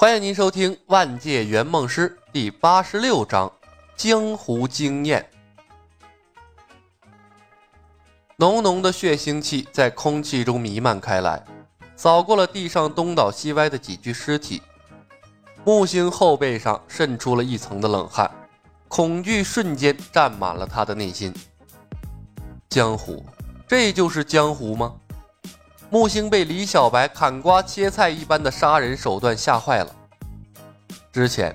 欢迎您收听《万界圆梦师》第八十六章《江湖经验》。浓浓的血腥气在空气中弥漫开来，扫过了地上东倒西歪的几具尸体。木星后背上渗出了一层的冷汗，恐惧瞬间占满了他的内心。江湖，这就是江湖吗？木星被李小白砍瓜切菜一般的杀人手段吓坏了。之前，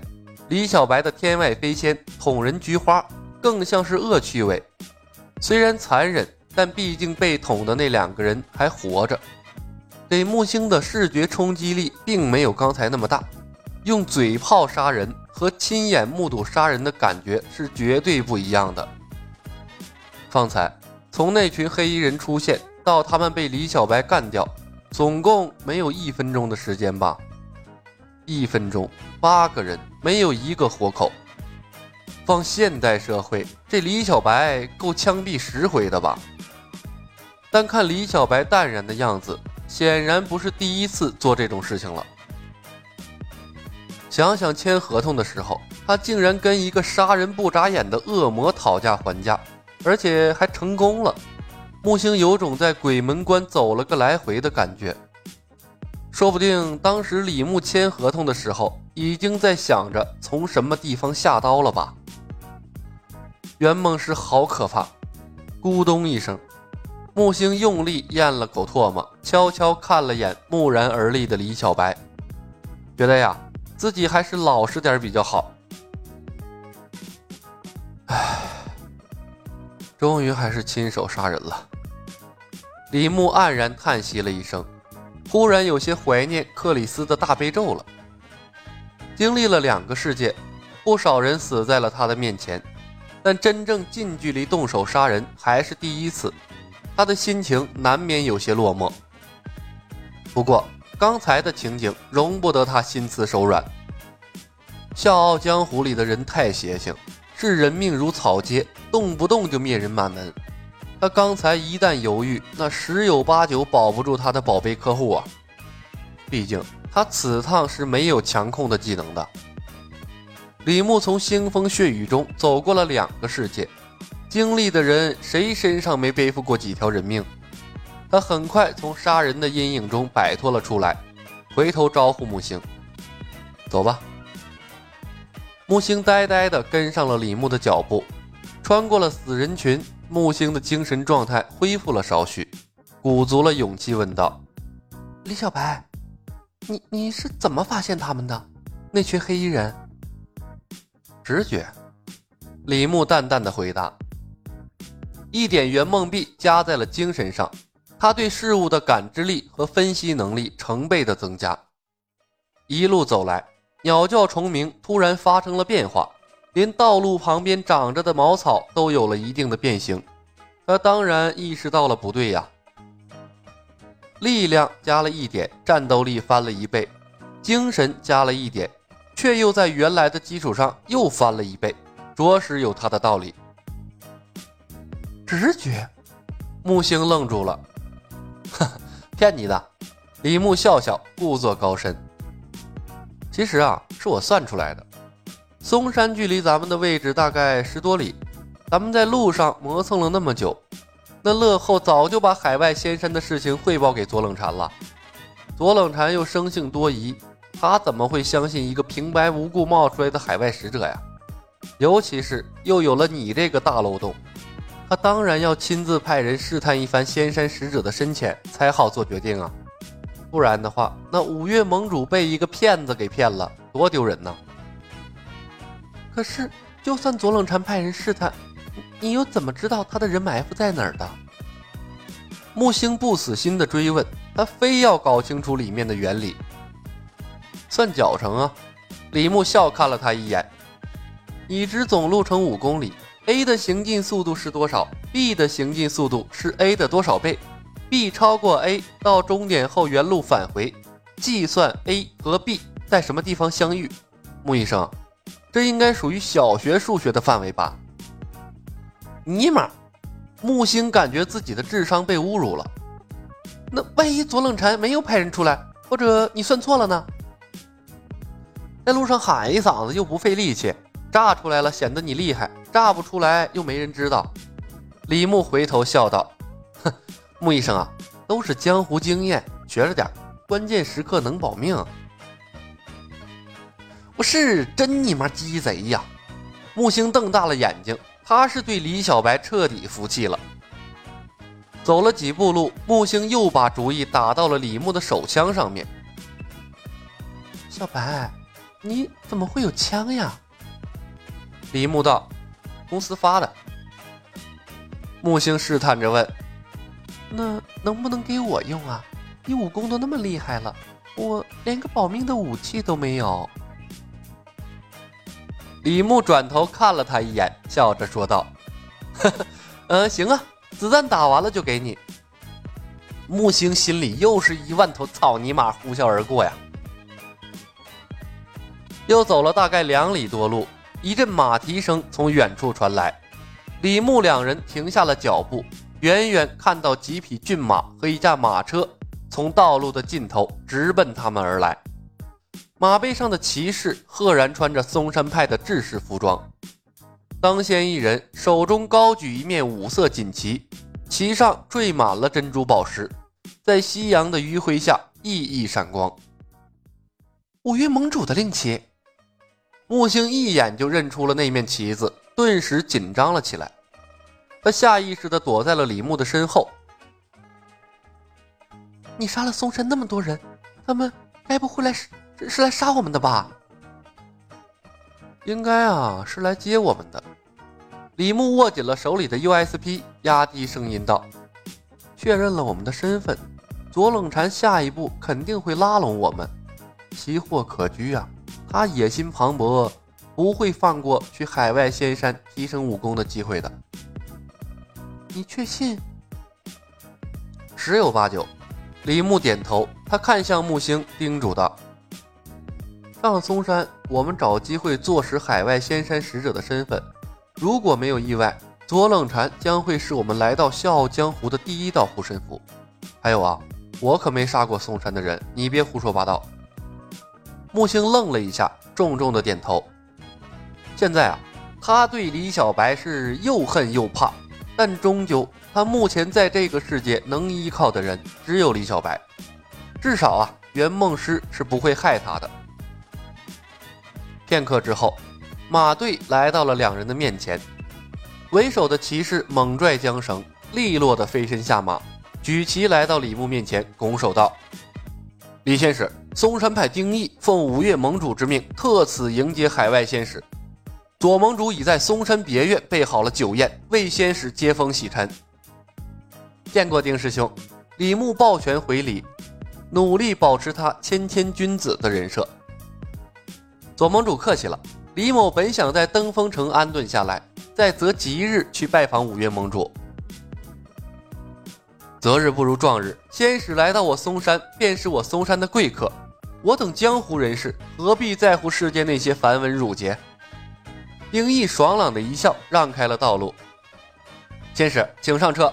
李小白的天外飞仙捅人菊花更像是恶趣味，虽然残忍，但毕竟被捅的那两个人还活着，给木星的视觉冲击力并没有刚才那么大。用嘴炮杀人和亲眼目睹杀人的感觉是绝对不一样的。方才从那群黑衣人出现。到他们被李小白干掉，总共没有一分钟的时间吧？一分钟，八个人，没有一个活口。放现代社会，这李小白够枪毙十回的吧？但看李小白淡然的样子，显然不是第一次做这种事情了。想想签合同的时候，他竟然跟一个杀人不眨眼的恶魔讨价还价，而且还成功了。木星有种在鬼门关走了个来回的感觉，说不定当时李牧签合同的时候，已经在想着从什么地方下刀了吧。圆梦师好可怕！咕咚一声，木星用力咽了口唾沫，悄悄看了眼木然而立的李小白，觉得呀，自己还是老实点比较好。唉，终于还是亲手杀人了。李牧黯然叹息了一声，忽然有些怀念克里斯的大悲咒了。经历了两个世界，不少人死在了他的面前，但真正近距离动手杀人还是第一次，他的心情难免有些落寞。不过刚才的情景容不得他心慈手软。笑傲江湖里的人太邪性，视人命如草芥，动不动就灭人满门。他刚才一旦犹豫，那十有八九保不住他的宝贝客户啊！毕竟他此趟是没有强控的技能的。李牧从腥风血雨中走过了两个世界，经历的人谁身上没背负过几条人命？他很快从杀人的阴影中摆脱了出来，回头招呼木星：“走吧。”木星呆呆地跟上了李牧的脚步，穿过了死人群。木星的精神状态恢复了少许，鼓足了勇气问道：“李小白，你你是怎么发现他们的？那群黑衣人？”直觉。李牧淡淡的回答：“一点圆梦币加在了精神上，他对事物的感知力和分析能力成倍的增加。一路走来，鸟叫虫鸣突然发生了变化。”连道路旁边长着的茅草都有了一定的变形，他当然意识到了不对呀。力量加了一点，战斗力翻了一倍；精神加了一点，却又在原来的基础上又翻了一倍，着实有他的道理。直觉，木星愣住了，呵，骗你的。李牧笑笑，故作高深。其实啊，是我算出来的。嵩山距离咱们的位置大概十多里，咱们在路上磨蹭了那么久，那乐后早就把海外仙山的事情汇报给左冷禅了。左冷禅又生性多疑，他怎么会相信一个平白无故冒出来的海外使者呀？尤其是又有了你这个大漏洞，他当然要亲自派人试探一番仙山使者的深浅，才好做决定啊。不然的话，那五岳盟主被一个骗子给骗了，多丢人呐！可是，就算左冷禅派人试探，你又怎么知道他的人埋伏在哪儿的？木星不死心的追问，他非要搞清楚里面的原理。算脚程啊！李牧笑看了他一眼。已知总路程五公里，A 的行进速度是多少？B 的行进速度是 A 的多少倍？B 超过 A 到终点后原路返回，计算 A 和 B 在什么地方相遇。木医生。这应该属于小学数学的范围吧？尼玛！木星感觉自己的智商被侮辱了。那万一左冷禅没有派人出来，或者你算错了呢？在路上喊一嗓子又不费力气，炸出来了显得你厉害，炸不出来又没人知道。李牧回头笑道：“哼，穆医生啊，都是江湖经验，学着点，关键时刻能保命。”不是真你妈鸡贼呀！木星瞪大了眼睛，他是对李小白彻底服气了。走了几步路，木星又把主意打到了李牧的手枪上面。小白。你怎么会有枪呀？李牧道：“公司发的。”木星试探着问：“那能不能给我用啊？你武功都那么厉害了，我连个保命的武器都没有。”李牧转头看了他一眼，笑着说道：“呵呵，嗯，行啊，子弹打完了就给你。”木星心里又是一万头草泥马呼啸而过呀。又走了大概两里多路，一阵马蹄声从远处传来。李牧两人停下了脚步，远远看到几匹骏马和一架马车从道路的尽头直奔他们而来。马背上的骑士赫然穿着嵩山派的制式服装，当先一人手中高举一面五色锦旗，旗上缀满了珍珠宝石，在夕阳的余晖下熠熠闪光。五岳盟主的令旗。木星一眼就认出了那面旗子，顿时紧张了起来。他下意识地躲在了李牧的身后。你杀了嵩山那么多人，他们该不会来是是来杀我们的吧？应该啊，是来接我们的。李牧握紧了手里的 USP，压低声音道：“确认了我们的身份，左冷禅下一步肯定会拉拢我们，奇货可居啊。”他野心磅礴，不会放过去海外仙山提升武功的机会的。你确信？十有八九。李牧点头，他看向木星，叮嘱道：“上嵩山，我们找机会坐实海外仙山使者的身份。如果没有意外，左冷禅将会是我们来到笑傲江湖的第一道护身符。还有啊，我可没杀过嵩山的人，你别胡说八道。”木星愣了一下，重重的点头。现在啊，他对李小白是又恨又怕，但终究他目前在这个世界能依靠的人只有李小白。至少啊，圆梦师是不会害他的。片刻之后，马队来到了两人的面前，为首的骑士猛拽缰绳，利落的飞身下马，举旗来到李牧面前，拱手道：“李先使。”嵩山派丁义奉五岳盟主之命，特此迎接海外仙使。左盟主已在嵩山别院备好了酒宴，为仙使接风洗尘。见过丁师兄，李牧抱拳回礼，努力保持他谦谦君子的人设。左盟主客气了，李某本想在登封城安顿下来，再择吉日去拜访五岳盟主。择日不如撞日，仙使来到我嵩山，便是我嵩山的贵客。我等江湖人士何必在乎世间那些繁文缛节？丁义爽朗的一笑，让开了道路。仙使，请上车。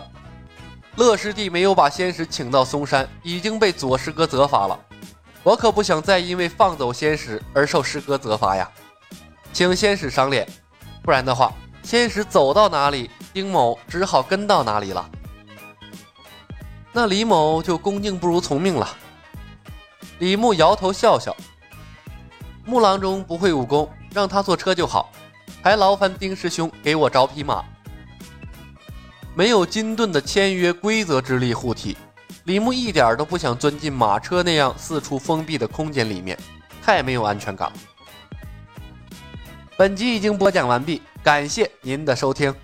乐师弟没有把仙使请到嵩山，已经被左师哥责罚了。我可不想再因为放走仙使而受师哥责罚呀！请仙使赏脸，不然的话，仙使走到哪里，丁某只好跟到哪里了。那李某就恭敬不如从命了。李牧摇头笑笑：“木郎中不会武功，让他坐车就好。还劳烦丁师兄给我找匹马。”没有金盾的签约规则之力护体，李牧一点都不想钻进马车那样四处封闭的空间里面，太没有安全感了。本集已经播讲完毕，感谢您的收听。